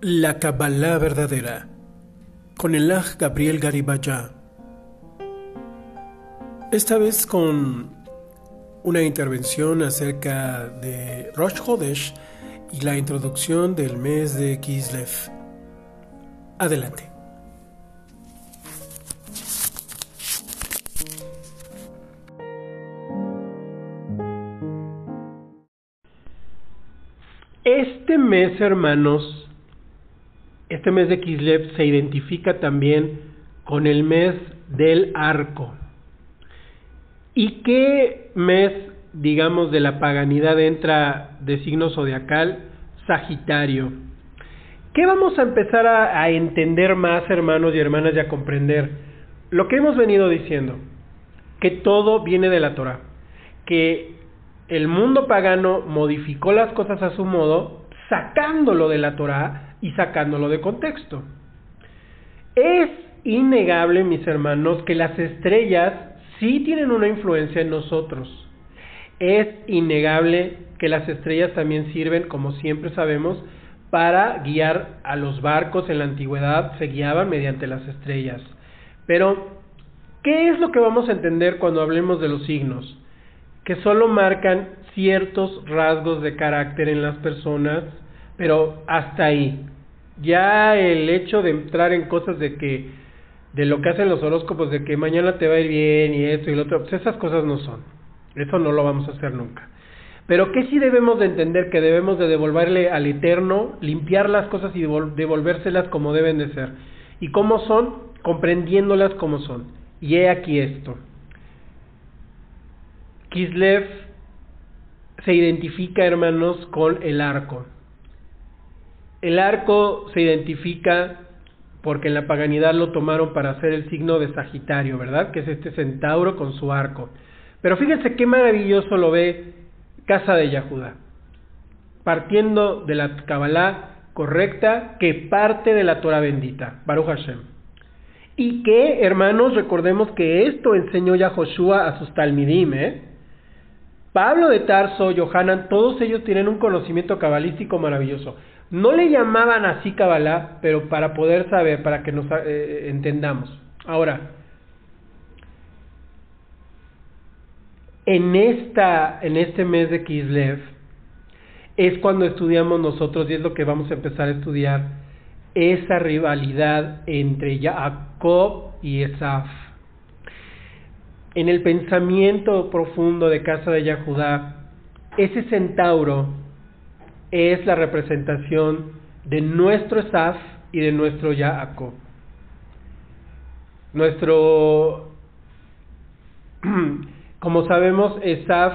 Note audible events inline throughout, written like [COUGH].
La Kabbalah verdadera con el Aj Gabriel Garibaya. Esta vez con una intervención acerca de Rosh Hodesh y la introducción del mes de Kislev. Adelante. Este mes, hermanos, este mes de Kislev se identifica también con el mes del arco. ¿Y qué mes, digamos, de la paganidad entra de signo zodiacal? Sagitario. ¿Qué vamos a empezar a, entender más, hermanos y hermanas, y a comprender? Lo que hemos venido diciendo, que todo viene de la Torah, que el mundo pagano modificó las cosas a su modo, sacándolo de la Torah y sacándolo de contexto. Es innegable, mis hermanos, que las estrellas sí tienen una influencia en nosotros. Es innegable que las estrellas también sirven, como siempre sabemos, para guiar a los barcos en la antigüedad, se guiaban mediante las estrellas. Pero, ¿qué es lo que vamos a entender cuando hablemos de los signos? que solo marcan ciertos rasgos de carácter en las personas, pero hasta ahí. Ya el hecho de entrar en cosas de que, de lo que hacen los horóscopos, de que mañana te va a ir bien y esto y lo otro, pues esas cosas no son. Eso no lo vamos a hacer nunca. Pero que sí debemos de entender que debemos de devolverle al Eterno, limpiar las cosas y devolvérselas como deben de ser. ¿Y cómo son? Comprendiéndolas como son. Y he aquí esto. Kislev se identifica, hermanos, con el arco. El arco se identifica porque en la paganidad lo tomaron para hacer el signo de Sagitario, ¿verdad? Que es este centauro con su arco. Pero fíjense qué maravilloso lo ve Casa de Yahuda. Partiendo de la Kabbalah correcta que parte de la Torah bendita, Baruch Hashem. Y que, hermanos, recordemos que esto enseñó ya Joshua a sus Talmidim, ¿eh? Pablo de Tarso, Johanan, todos ellos tienen un conocimiento cabalístico maravilloso. No le llamaban así Kabbalah, pero para poder saber, para que nos eh, entendamos. Ahora, en, esta, en este mes de Kislev es cuando estudiamos nosotros, y es lo que vamos a empezar a estudiar, esa rivalidad entre Jacob y Esaf en el pensamiento profundo de Casa de Yahudá, ese centauro es la representación de nuestro Esaf y de nuestro Jacob. Nuestro, [CLEARS THROAT] como sabemos, Esaf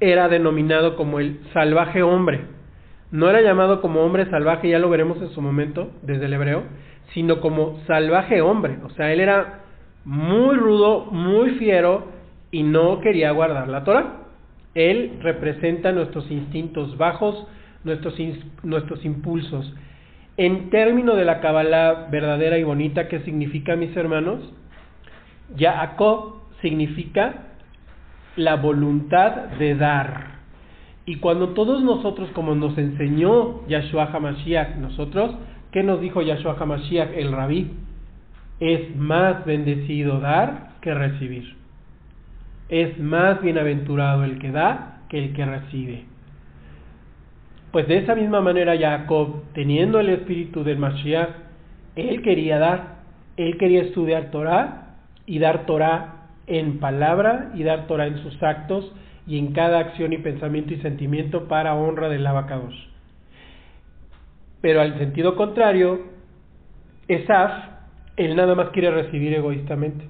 era denominado como el salvaje hombre. No era llamado como hombre salvaje, ya lo veremos en su momento, desde el hebreo, sino como salvaje hombre. O sea, él era muy rudo, muy fiero y no quería guardar la Torah. Él representa nuestros instintos bajos, nuestros, nuestros impulsos. En términos de la Kabbalah verdadera y bonita, ¿qué significa, mis hermanos? Yaakov significa la voluntad de dar. Y cuando todos nosotros, como nos enseñó Yahshua HaMashiach, nosotros, ¿qué nos dijo Yahshua HaMashiach, el rabí? Es más bendecido dar que recibir. Es más bienaventurado el que da que el que recibe. Pues de esa misma manera Jacob, teniendo el espíritu del Mashiach, él quería dar, él quería estudiar Torah y dar Torah en palabra y dar Torah en sus actos y en cada acción y pensamiento y sentimiento para honra del abacados. Pero al sentido contrario, Esaf él nada más quiere recibir egoístamente.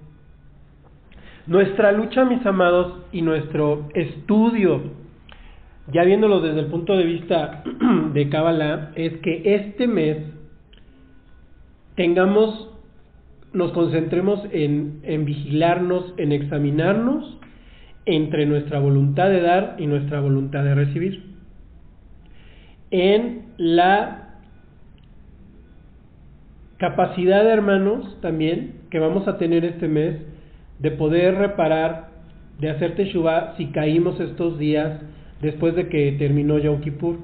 Nuestra lucha, mis amados, y nuestro estudio, ya viéndolo desde el punto de vista [CLEARS THROAT] de Kabbalah, es que este mes tengamos, nos concentremos en, en vigilarnos, en examinarnos entre nuestra voluntad de dar y nuestra voluntad de recibir. En la capacidad, hermanos, también que vamos a tener este mes de poder reparar, de hacer teshuva si caímos estos días después de que terminó Yom Kippur.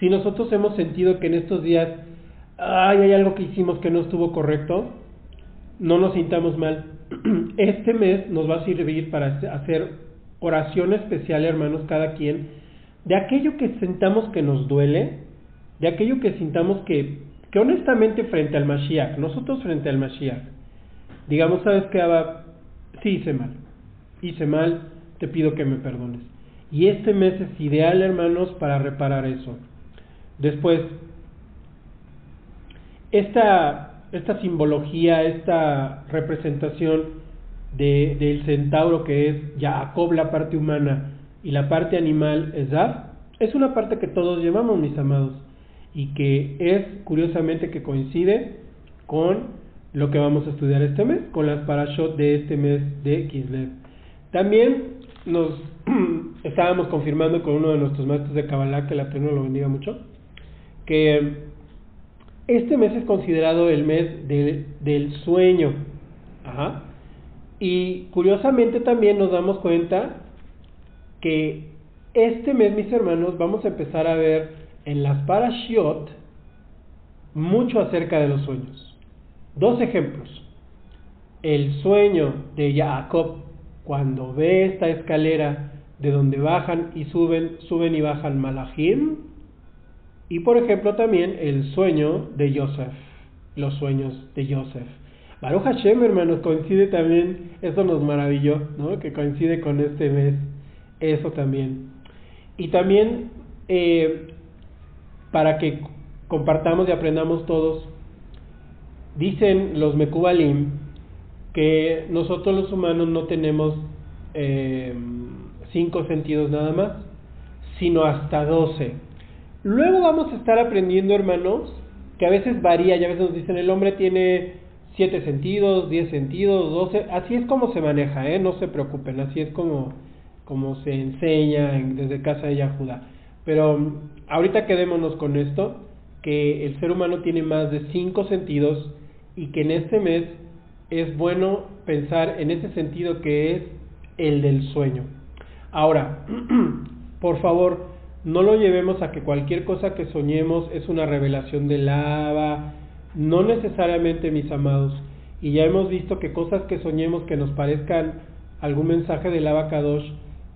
si nosotros hemos sentido que en estos días ay, hay algo que hicimos que no estuvo correcto, no nos sintamos mal. [CLEARS THROAT] Este mes nos va a servir para hacer oración especial, hermanos, cada quien, de aquello que sentamos que nos duele, de aquello que sintamos que, que honestamente frente al Mashiach, nosotros frente al Mashiach, digamos, ¿sabes qué, Abba? Sí hice mal, hice mal, te pido que me perdones. Y este mes es ideal, hermanos, para reparar eso. Después, esta, esta simbología, esta representación de, del centauro que es Jacob la parte humana y la parte animal es es una parte que todos llevamos, mis amados, y que es curiosamente que coincide con lo que vamos a estudiar este mes, con las parashot de este mes de Kislev. También nos [CLEARS THROAT] estábamos confirmando con uno de nuestros maestros de Kabbalah, que la Eterno lo bendiga mucho, que este mes es considerado el mes del sueño. Ajá. Y curiosamente también nos damos cuenta que este mes, mis hermanos, vamos a empezar a ver en las parashiot mucho acerca de los sueños. Dos ejemplos. El sueño de Jacob cuando ve esta escalera de donde bajan y suben, suben y bajan Malachim. Y por ejemplo también el sueño de Joseph, los sueños de Joseph. Baruch Hashem, hermanos, coincide también, eso nos maravilló, ¿no? Que coincide con este mes, eso también. Y también, eh, para que compartamos y aprendamos todos, dicen los Mekubalim que nosotros los humanos no tenemos eh, cinco sentidos nada más, sino hasta doce. Luego vamos a estar aprendiendo, hermanos, que a veces varía, y a veces nos dicen el hombre tiene siete sentidos, diez sentidos, doce, así es como se maneja, ¿eh? no se preocupen, así es como, como se enseña desde casa de Yahuda. Pero mm, ahorita quedémonos con esto, que el ser humano tiene más de cinco sentidos y que en este mes es bueno pensar en ese sentido que es el del sueño. Ahora, [CLEARS THROAT] por favor, no lo llevemos a que cualquier cosa que soñemos es una revelación de lava, no necesariamente, mis amados. Y ya hemos visto que cosas que soñemos que nos parezcan algún mensaje del Abacadosh,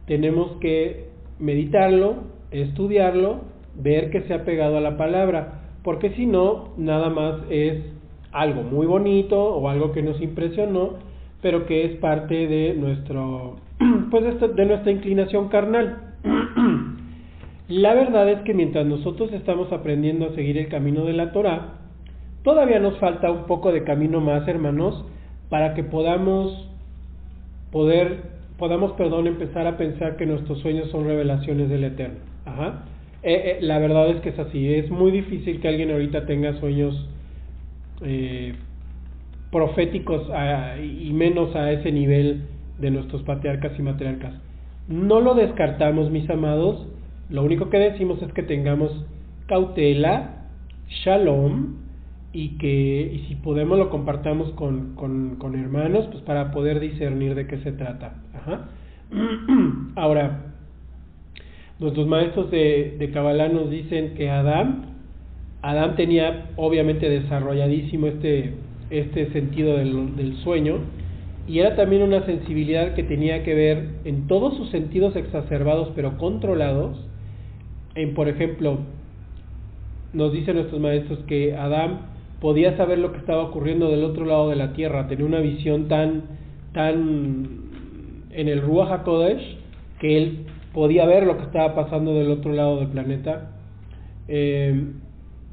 tenemos que meditarlo, estudiarlo, ver que se ha pegado a la palabra, porque si no, nada más es algo muy bonito o algo que nos impresionó, pero que es parte de nuestro [CLEARS THROAT] pues de nuestra inclinación carnal. [CLEARS THROAT] la verdad es que mientras nosotros estamos aprendiendo a seguir el camino de la Torah, Todavía nos falta un poco de camino más, hermanos, para que podamos poder, podamos, perdón, empezar a pensar que nuestros sueños son revelaciones del Eterno. Ajá. Eh, eh, la verdad es que es así. Es muy difícil que alguien ahorita tenga sueños eh, proféticos y menos a ese nivel de nuestros patriarcas y matriarcas. No lo descartamos, mis amados. Lo único que decimos es que tengamos cautela, shalom, y que y si podemos lo compartamos con, con, hermanos pues para poder discernir de qué se trata Ajá. [CLEARS THROAT] ahora nuestros maestros de, de Kabbalah nos dicen que Adán Adán tenía obviamente desarrolladísimo este este sentido del, del sueño y era también una sensibilidad que tenía que ver en todos sus sentidos exacerbados pero controlados. En por ejemplo nos dicen nuestros maestros que Adán podía saber lo que estaba ocurriendo del otro lado de la tierra, tenía una visión tan, tan en el Ruach HaKodesh que él podía ver lo que estaba pasando del otro lado del planeta. Eh,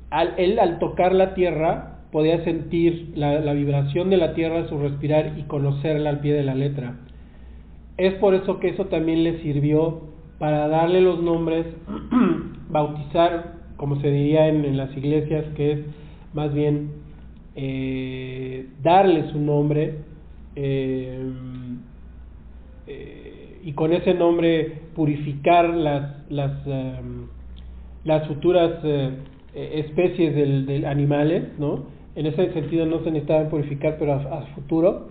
al, él al tocar la tierra podía sentir la, vibración de la tierra, su respirar y conocerla al pie de la letra. Es por eso que eso también le sirvió para darle los nombres, [CLEARS THROAT] bautizar, como se diría en, en las iglesias, que es más bien eh, darle su nombre eh, eh, y con ese nombre purificar las, las, em, las futuras especies de animales, ¿no? En ese sentido no se necesitaban purificar, pero a, futuro.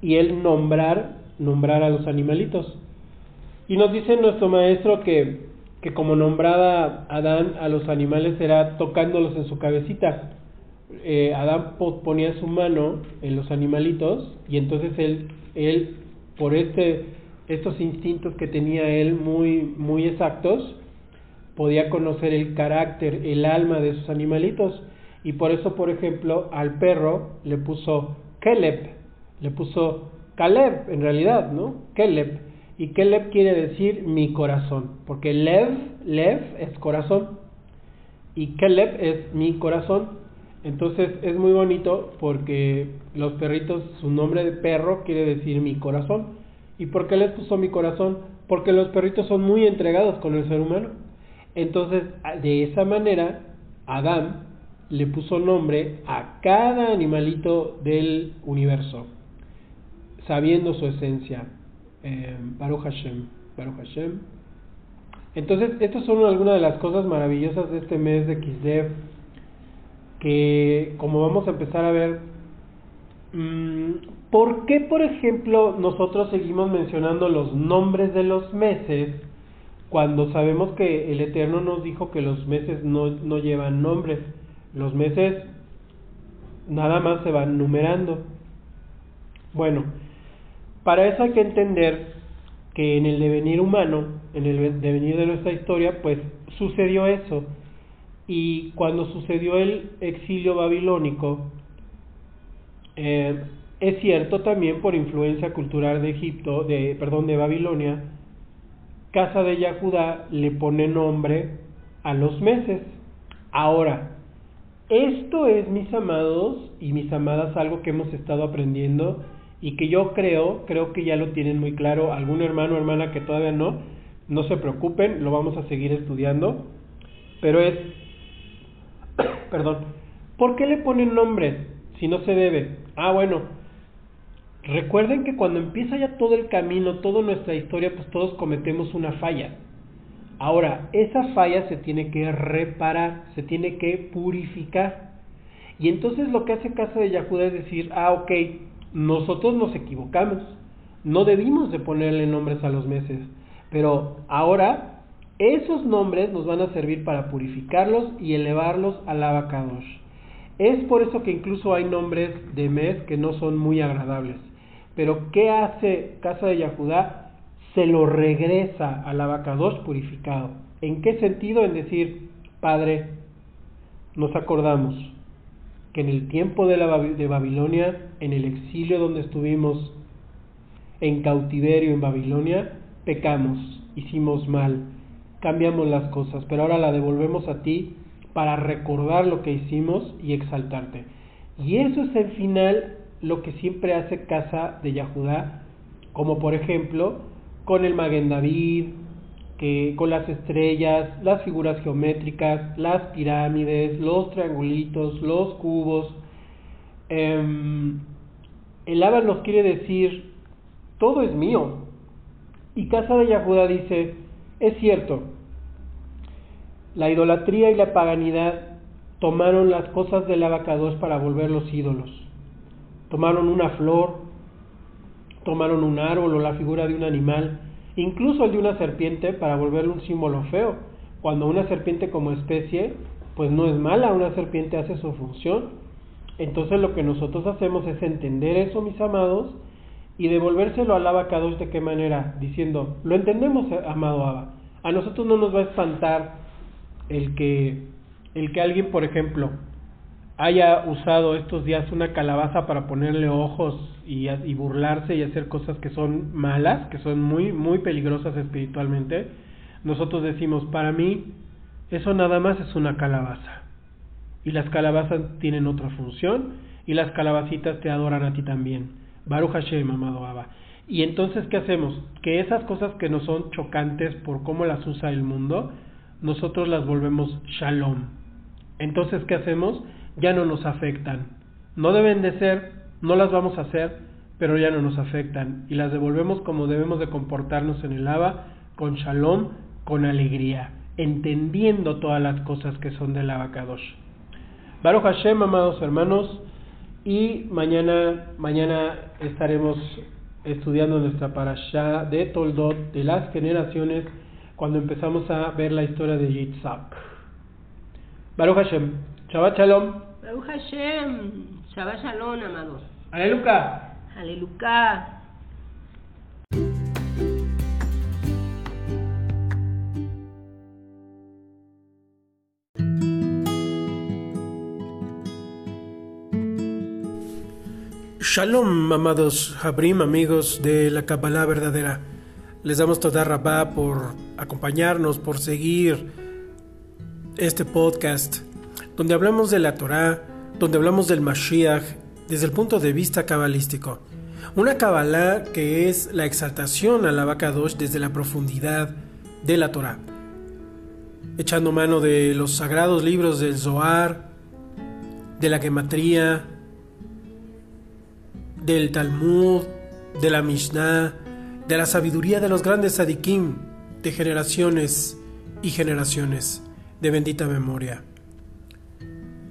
Y él nombrar, nombrar a los animalitos. Y nos dice nuestro maestro que que como nombraba Adán a los animales era tocándolos en su cabecita. Eh, Adán ponía su mano en los animalitos y entonces él, él por este, estos instintos que tenía él muy, muy exactos, podía conocer el carácter, el alma de sus animalitos. Y por eso, por ejemplo, al perro le puso Keleb, le puso Caleb, en realidad, ¿no? Keleb. Y Keleb quiere decir mi corazón, porque Lev, Lev es corazón. Y Keleb es mi corazón. Entonces es muy bonito porque los perritos, su nombre de perro quiere decir mi corazón. ¿Y por qué les puso mi corazón? Porque los perritos son muy entregados con el ser humano. Entonces, de esa manera, Adán le puso nombre a cada animalito del universo, sabiendo su esencia. Eh, Baruch Hashem, Baruch Hashem. Entonces, estas son algunas de las cosas maravillosas de este mes de Kislev, que como vamos a empezar a ver, mm, ¿por qué, por ejemplo, nosotros seguimos mencionando los nombres de los meses cuando sabemos que el Eterno nos dijo que los meses no, no llevan nombres? Los meses nada más se van numerando. Bueno, para eso hay que entender que en el devenir humano, en el devenir de nuestra historia, pues sucedió eso. Y cuando sucedió el exilio babilónico, eh, es cierto también por influencia cultural de Egipto, de, perdón, de Babilonia, Casa de Yahudá le pone nombre a los meses. Ahora, esto es, mis amados y mis amadas, algo que hemos estado aprendiendo y que yo creo, creo que ya lo tienen muy claro. Algún hermano o hermana que todavía no, no se preocupen, lo vamos a seguir estudiando. Pero es, [COUGHS] perdón, ¿por qué le ponen nombres si no se debe? Ah, bueno, recuerden que cuando empieza ya todo el camino, toda nuestra historia, pues todos cometemos una falla. Ahora, esa falla se tiene que reparar, se tiene que purificar. Y entonces lo que hace Casa de Yahuda es decir, ah, ok, nosotros nos equivocamos, no debimos de ponerle nombres a los meses, pero ahora esos nombres nos van a servir para purificarlos y elevarlos al abacados. Es por eso que incluso hay nombres de mes que no son muy agradables. Pero ¿qué hace Casa de Yahudá? se lo regresa al abacados purificado. ¿En qué sentido? En decir, Padre, nos acordamos que en el tiempo de, la, de Babilonia, en el exilio donde estuvimos en cautiverio en Babilonia, pecamos, hicimos mal, cambiamos las cosas, pero ahora la devolvemos a ti para recordar lo que hicimos y exaltarte. Y eso es el final lo que siempre hace casa de Yahudá, como por ejemplo con el Maguen David, que, con las estrellas, las figuras geométricas, las pirámides, los triangulitos, los cubos. Em, el Abba nos quiere decir, todo es mío. Y Casa de Yahuda dice, es cierto, la idolatría y la paganidad tomaron las cosas del abacados para volverlos ídolos. Tomaron una flor, tomaron un árbol o la figura de un animal, incluso el de una serpiente para volverlo un símbolo feo, cuando una serpiente como especie pues no es mala, una serpiente hace su función. Entonces lo que nosotros hacemos es entender eso, mis amados, y devolvérselo al abacados de qué manera, diciendo, lo entendemos, amado Abba, a nosotros no nos va a espantar el que, el que alguien, por ejemplo, haya usado estos días una calabaza para ponerle ojos y, burlarse y hacer cosas que son malas, que son muy, muy peligrosas espiritualmente, nosotros decimos, para mí, eso nada más es una calabaza. Y las calabazas tienen otra función y las calabacitas te adoran a ti también. Baruch Hashem, amado Abba. Y entonces, ¿qué hacemos? Que esas cosas que no son chocantes por cómo las usa el mundo, nosotros las volvemos shalom. Entonces, ¿qué hacemos? Ya no nos afectan. No deben de ser, no las vamos a hacer, pero ya no nos afectan y las devolvemos como debemos de comportarnos en el Abba, con shalom, con alegría, entendiendo todas las cosas que son del Abacadosh. Baruch Hashem, amados hermanos, y mañana, mañana estaremos estudiando nuestra parasha de Toldot, de las generaciones, cuando empezamos a ver la historia de Yitzhak. Baruch Hashem. Shabbat Shalom. Baruch Hashem. Shabbat Shalom, amados. Aleluya. Aleluya. Shalom, amados Habrim, amigos de la Kabbalah verdadera. Les damos toda rabá por acompañarnos, por seguir este podcast, donde hablamos de la Torah, donde hablamos del Mashiach desde el punto de vista cabalístico. Una Kabbalah que es la exaltación a la Bakadosh desde la profundidad de la Torah. Echando mano de los sagrados libros del Zohar, de la Gematría, del Talmud, de la Mishnah, de la sabiduría de los grandes sadikim de generaciones y generaciones de bendita memoria.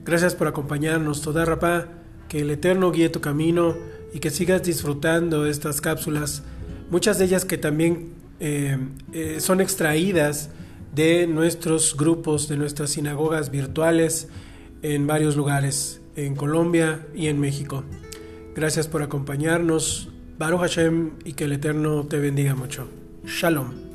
Gracias por acompañarnos, toda rapa, que el Eterno guíe tu camino y que sigas disfrutando de estas cápsulas, muchas de ellas que también eh, eh, son extraídas de nuestros grupos, de nuestras sinagogas virtuales en varios lugares, en Colombia y en México. Gracias por acompañarnos. Baruch Hashem y que el Eterno te bendiga mucho. Shalom.